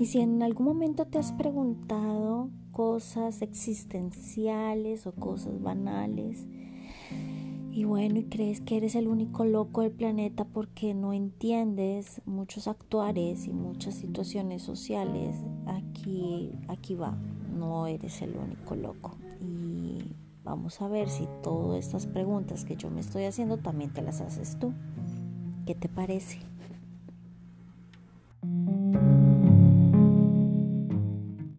Y si en algún momento te has preguntado cosas existenciales o cosas banales, y bueno, y crees que eres el único loco del planeta porque no entiendes muchos actuares y muchas situaciones sociales, aquí, aquí va, no eres el único loco. Y vamos a ver si todas estas preguntas que yo me estoy haciendo también te las haces tú. ¿Qué te parece?